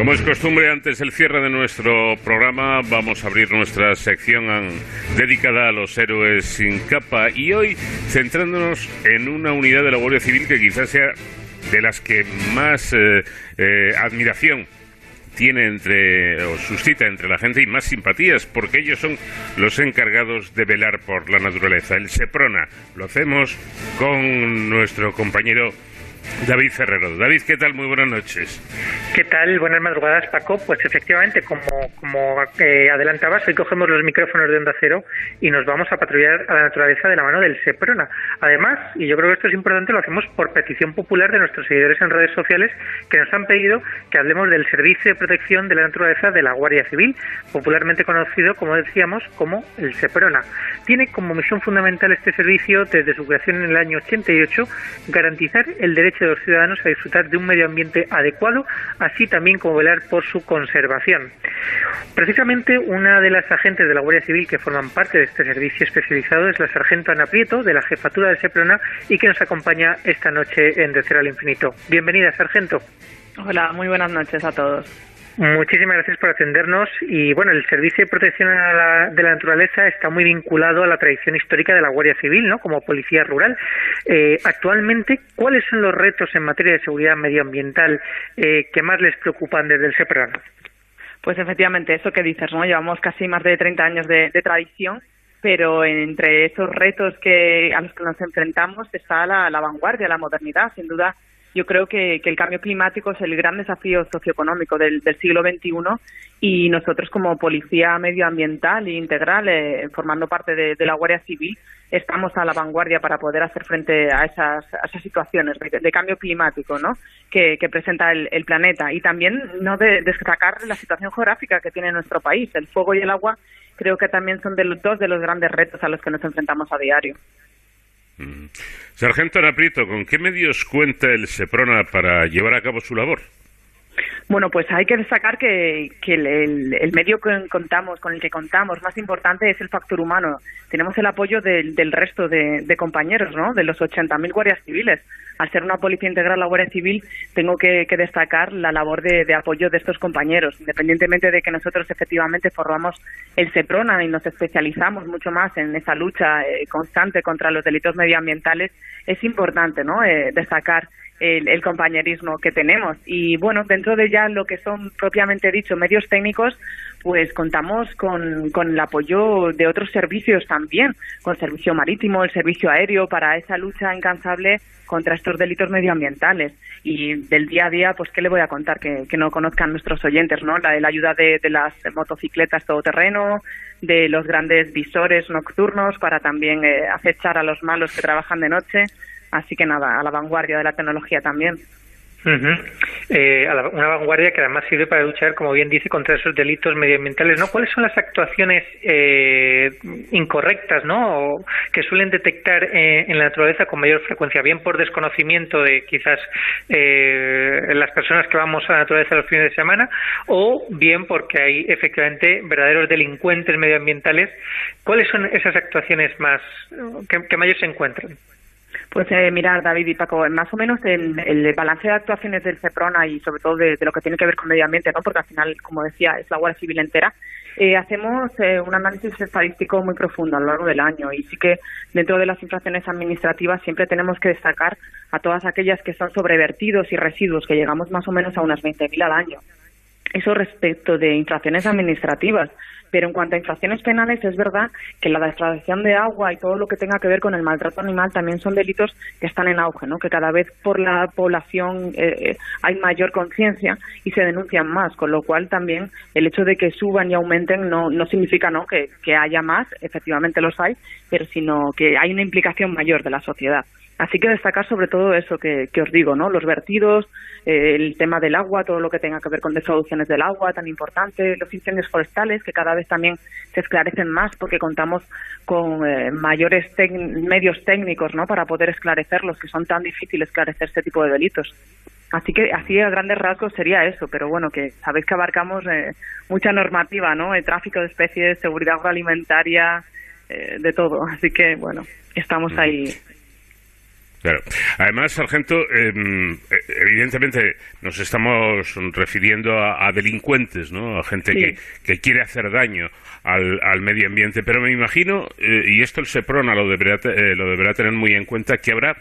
Como es costumbre, antes del cierre de nuestro programa, vamos a abrir nuestra sección dedicada a los héroes sin capa. Y hoy centrándonos en una unidad de la Guardia Civil que quizás sea de las que más eh, eh, admiración tiene entre o suscita entre la gente y más simpatías porque ellos son los encargados de velar por la naturaleza. El Seprona lo hacemos con nuestro compañero David Ferrero. David, ¿qué tal? Muy buenas noches. ¿Qué tal? Buenas madrugadas, Paco. Pues efectivamente, como, eh, adelantabas, hoy cogemos los micrófonos de Onda Cero y nos vamos a patrullar a la naturaleza de la mano del SEPRONA. Además, y yo creo que esto es importante, lo hacemos por petición popular de nuestros seguidores en redes sociales que nos han pedido que hablemos del Servicio de Protección de la Naturaleza de la Guardia Civil, popularmente conocido, como decíamos, como el SEPRONA. Tiene como misión fundamental este servicio, desde su creación en el año 88, garantizar el derecho de los ciudadanos a disfrutar de un medio ambiente adecuado, así también como velar por su conservación. Precisamente una de las agentes de la Guardia Civil que forman parte de este servicio especializado es la sargento Ana Prieto, de la jefatura del Seprona, y que nos acompaña esta noche en De al Infinito. Bienvenida, sargento. Hola, muy buenas noches a todos. Muchísimas gracias por atendernos y bueno, el Servicio de Protección de la Naturaleza está muy vinculado a la tradición histórica de la Guardia Civil, ¿no? Como policía rural. Eh, actualmente, ¿cuáles son los retos en materia de seguridad medioambiental eh, que más les preocupan desde el SEPRAN? Pues efectivamente, eso que dices, ¿no? Llevamos casi más de 30 años de, tradición pero entre esos retos que a los que nos enfrentamos está la, la vanguardia, la modernidad. Sin duda, yo creo que, el cambio climático es el gran desafío socioeconómico del, siglo XXI y nosotros como Policía Medioambiental e Integral, eh, formando parte de, la Guardia Civil, estamos a la vanguardia para poder hacer frente a esas, situaciones de, cambio climático ¿no? que, presenta el, planeta y también no de, destacar la situación geográfica que tiene nuestro país. El fuego y el agua creo que también son de los, dos de los grandes retos a los que nos enfrentamos a diario. Sargento Anaprito, ¿con qué medios cuenta el SEPRONA para llevar a cabo su labor? Bueno, pues hay que destacar que, el, medio que contamos, con el que contamos más importante es el factor humano. Tenemos el apoyo del, resto de, compañeros, ¿no? De los 80.000 guardias civiles. Al ser una policía integral la Guardia Civil, tengo que, destacar la labor de, apoyo de estos compañeros. Independientemente de que nosotros efectivamente formamos el SEPRONA y nos especializamos mucho más en esa lucha eh, constante contra los delitos medioambientales, es importante, ¿no? Eh, destacar el, compañerismo que tenemos. Y bueno, dentro de ya lo que son propiamente dicho medios técnicos, pues contamos con, con el apoyo de otros servicios también, con el servicio marítimo, el servicio aéreo, para esa lucha incansable contra estos delitos medioambientales. Y del día a día, pues, ¿qué le voy a contar? Que, que no conozcan nuestros oyentes, ¿no? La, la ayuda de, de las motocicletas todoterreno, de los grandes visores nocturnos para también eh, acechar a los malos que trabajan de noche. Así que nada, a la vanguardia de la tecnología también. Eh, una vanguardia que además sirve para luchar, como bien dice, contra esos delitos medioambientales. ¿no? ¿Cuáles son las actuaciones eh, incorrectas ¿no? que suelen detectar eh, en la naturaleza con mayor frecuencia? Bien por desconocimiento de quizás las personas que vamos a la naturaleza los fines de semana o bien porque hay efectivamente verdaderos delincuentes medioambientales. ¿Cuáles son esas actuaciones más que, que mayor se encuentran? Pues eh, mirar, David y Paco, más o menos el, el balance de actuaciones del CEPRONA y sobre todo de, lo que tiene que ver con medio ambiente, ¿no? porque al final, como decía, es la Guardia Civil entera, eh, hacemos eh, un análisis estadístico muy profundo a lo largo del año y sí que dentro de las infracciones administrativas siempre tenemos que destacar a todas aquellas que son sobrevertidos y residuos, que llegamos más o menos a unas 20.000 al año. Eso respecto de infracciones administrativas. Pero en cuanto a infracciones penales, es verdad que la degradación de agua y todo lo que tenga que ver con el maltrato animal también son delitos que están en auge, ¿no? que cada vez por la población eh, hay mayor conciencia y se denuncian más, con lo cual también el hecho de que suban y aumenten no, no significa ¿no? Que, que haya más, efectivamente los hay, pero sino que hay una implicación mayor de la sociedad. Así que destacar sobre todo eso que, os digo, ¿no? Los vertidos, eh, el tema del agua, todo lo que tenga que ver con desoluciones del agua, tan importante, los incendios forestales, que cada vez también se esclarecen más porque contamos con eh, mayores medios técnicos, ¿no? Para poder esclarecerlos, que son tan difíciles esclarecer este tipo de delitos. Así que así a grandes rasgos sería eso, pero bueno, que sabéis que abarcamos eh, mucha normativa, ¿no? El tráfico de especies, seguridad agroalimentaria, de todo. Así que bueno, estamos ahí Claro. Además, sargento, em, evidentemente nos estamos refiriendo a, delincuentes, ¿no? A gente que, que, quiere hacer daño al, al, medio ambiente. Pero me imagino, eh, y esto el SEPRONA lo deberá, eh, lo deberá tener muy en cuenta, que habrá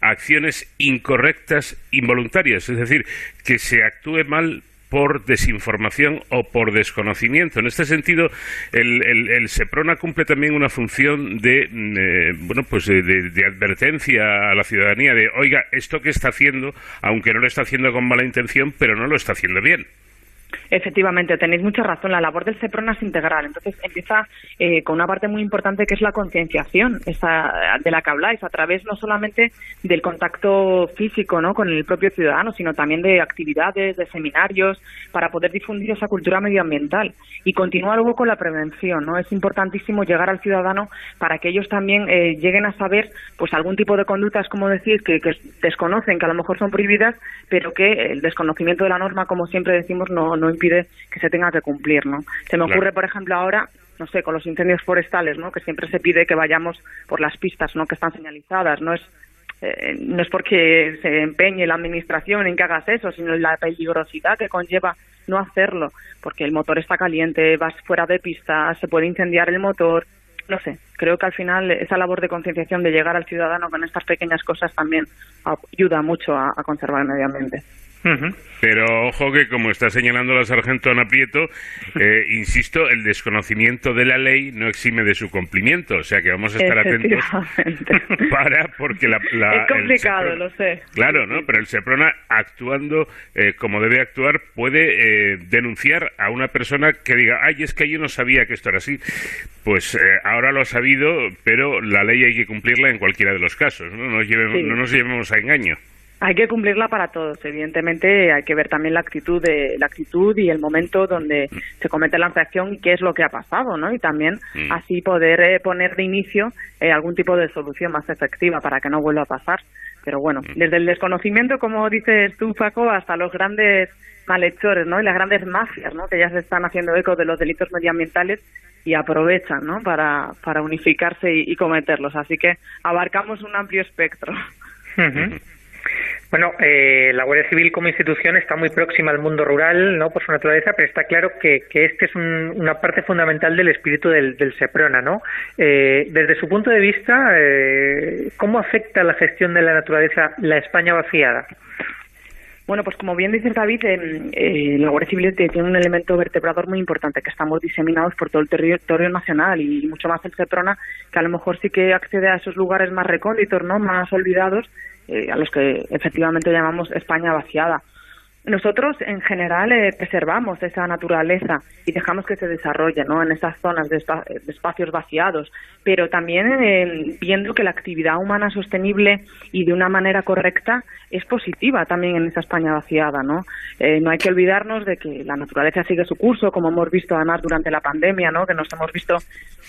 acciones incorrectas involuntarias, es decir, que se actúe mal por desinformación o por desconocimiento. En este sentido, el, SEPRONA cumple también una función de, mm, eh, bueno, pues de, de, advertencia a la ciudadanía de, oiga, esto que está haciendo, aunque no lo está haciendo con mala intención, pero no lo está haciendo bien. Efectivamente, tenéis mucha razón. La labor del CEPRONA es integral. Entonces empieza eh, con una parte muy importante que es la concienciación, de la que habláis, a través no solamente del contacto físico ¿no? con el propio ciudadano, sino también de actividades, de seminarios, para poder difundir esa cultura medioambiental. Y continúa luego con la prevención. ¿no? Es importantísimo llegar al ciudadano para que ellos también eh, lleguen a saber pues algún tipo de conductas, como decir, que, que desconocen, que a lo mejor son prohibidas, pero que el desconocimiento de la norma, como siempre decimos, no no impide que se tenga que cumplir, ¿no? Se me ocurre, por ejemplo, ahora no sé, con los incendios forestales, ¿no? Que siempre se pide que vayamos por las pistas, ¿no? Que están señalizadas, no es eh, no es porque se empeñe la administración en que hagas eso, sino la peligrosidad que conlleva no hacerlo, porque el motor está caliente, vas fuera de pista, se puede incendiar el motor, no sé, creo que al final esa labor de concienciación de llegar al ciudadano con estas pequeñas cosas también ayuda mucho a conservar el medio ambiente. Pero ojo que, como está señalando la sargento Ana Prieto, eh, insisto, el desconocimiento de la ley no exime de su cumplimiento. O sea que vamos a estar atentos para, porque la. es complicado, lo sé. Claro, ¿no? Pero el SEPRONA, actuando eh, como debe actuar, puede eh, denunciar a una persona que diga, ay, es que yo no sabía que esto era así. Pues ahora lo ha sabido, pero la ley hay que cumplirla en cualquiera de los casos. No, no nos llevemos a engaño. Hay que cumplirla para todos. Evidentemente, hay que ver también la actitud de la actitud y el momento donde se comete la infracción y qué es lo que ha pasado, ¿no? Y también mm. así poder eh, poner de inicio eh, algún tipo de solución más efectiva para que no vuelva a pasar. Pero bueno, mm. desde el desconocimiento, como dices tú, Paco, hasta los grandes malhechores, ¿no? Y las grandes mafias, ¿no? Que ya se están haciendo eco de los delitos medioambientales y aprovechan, ¿no? Para, para unificarse y, cometerlos. Así que abarcamos un amplio espectro. Bueno, eh, la Guardia Civil como institución está muy próxima al mundo rural, no por su naturaleza, pero está claro que, que este es una parte fundamental del espíritu del, SEPRONA, ¿no? Eh, desde su punto de vista, eh, ¿cómo afecta la gestión de la naturaleza la España vaciada? Bueno, pues como bien dice David, eh, la Guardia Civil tiene un elemento vertebrador muy importante, que estamos diseminados por todo el territorio nacional y mucho más el SEPRONA, que a lo mejor sí que accede a esos lugares más recónditos, ¿no? más olvidados, eh, a los que efectivamente llamamos España vaciada. Nosotros, en general, eh, preservamos esa naturaleza y dejamos que se desarrolle ¿no? en esas zonas de, espacios vaciados, pero también eh, viendo que la actividad humana sostenible y de una manera correcta es positiva también en esa España vaciada. ¿no? Eh, no hay que olvidarnos de que la naturaleza sigue su curso, como hemos visto además durante la pandemia, ¿no? que nos hemos visto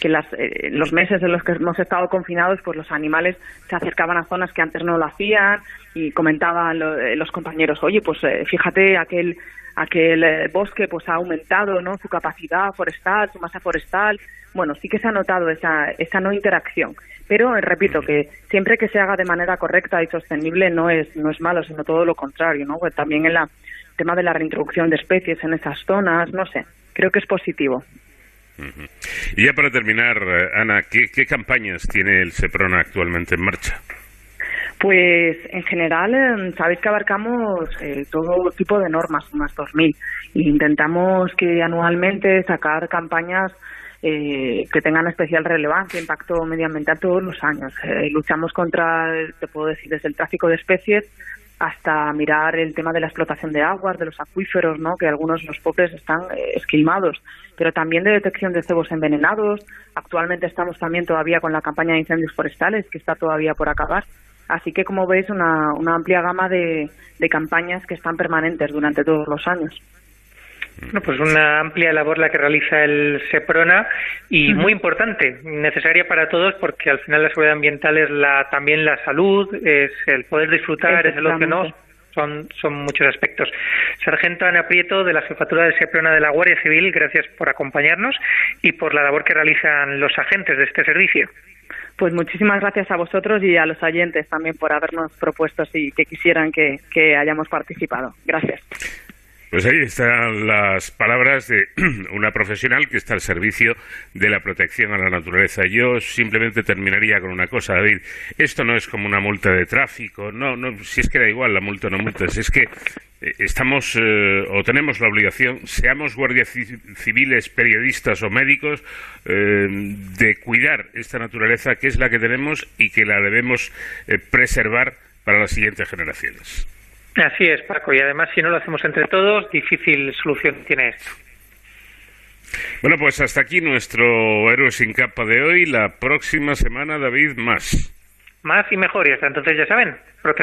que las, los meses en los que hemos estado confinados, pues los animales se acercaban a zonas que antes no lo hacían, y comentaban eh, los compañeros, oye, pues eh, fíjate, aquel aquel eh, bosque pues ha aumentado no su capacidad forestal su masa forestal bueno sí que se ha notado esa esa no interacción pero repito que siempre que se haga de manera correcta y sostenible no es no es malo sino todo lo contrario no pues también en la tema de la reintroducción de especies en esas zonas no sé creo que es positivo. Y ya para terminar Ana qué, qué campañas tiene el Seprona actualmente en marcha pues en general, em, sabéis que abarcamos eh, todo tipo de normas, unas 2.000, e intentamos que anualmente sacar campañas eh, que tengan especial relevancia, impacto medioambiental todos los años. Eh, luchamos contra, te puedo decir, desde el tráfico de especies hasta mirar el tema de la explotación de aguas, de los acuíferos, ¿no? que algunos de los pobres están esquilmados, pero también de detección de cebos envenenados. Actualmente estamos también todavía con la campaña de incendios forestales, que está todavía por acabar. Así que, como veis, una, una amplia gama de, de campañas que están permanentes durante todos los años. Bueno, pues una amplia labor la que realiza el SEPRONA y muy importante, necesaria para todos porque al final la seguridad ambiental es la, también la salud, es el poder disfrutar, es el no son, son muchos aspectos. Sargento Ana Prieto, de la Jefatura del SEPRONA de la Guardia Civil, gracias por acompañarnos y por la labor que realizan los agentes de este servicio. Pues muchísimas gracias a vosotros y a los oyentes también por habernos propuesto y que quisieran que, que hayamos participado. Gracias. Pues ahí están las palabras de una profesional que está al servicio de la protección a la naturaleza. Yo simplemente terminaría con una cosa, David. Esto no es como una multa de tráfico. No, no, si es que da igual la multa o no multa. Si es que eh, estamos eh, o tenemos la obligación, seamos guardias civiles, periodistas o médicos, eh, de cuidar esta naturaleza que es la que tenemos y que la debemos preservar para las siguientes generaciones. Así es, Paco, y además si no lo hacemos entre todos, difícil solución tiene esto. Bueno, pues hasta aquí nuestro héroe sin capa de hoy. La próxima semana, David, más. Más y mejor, y hasta entonces ya saben, proteger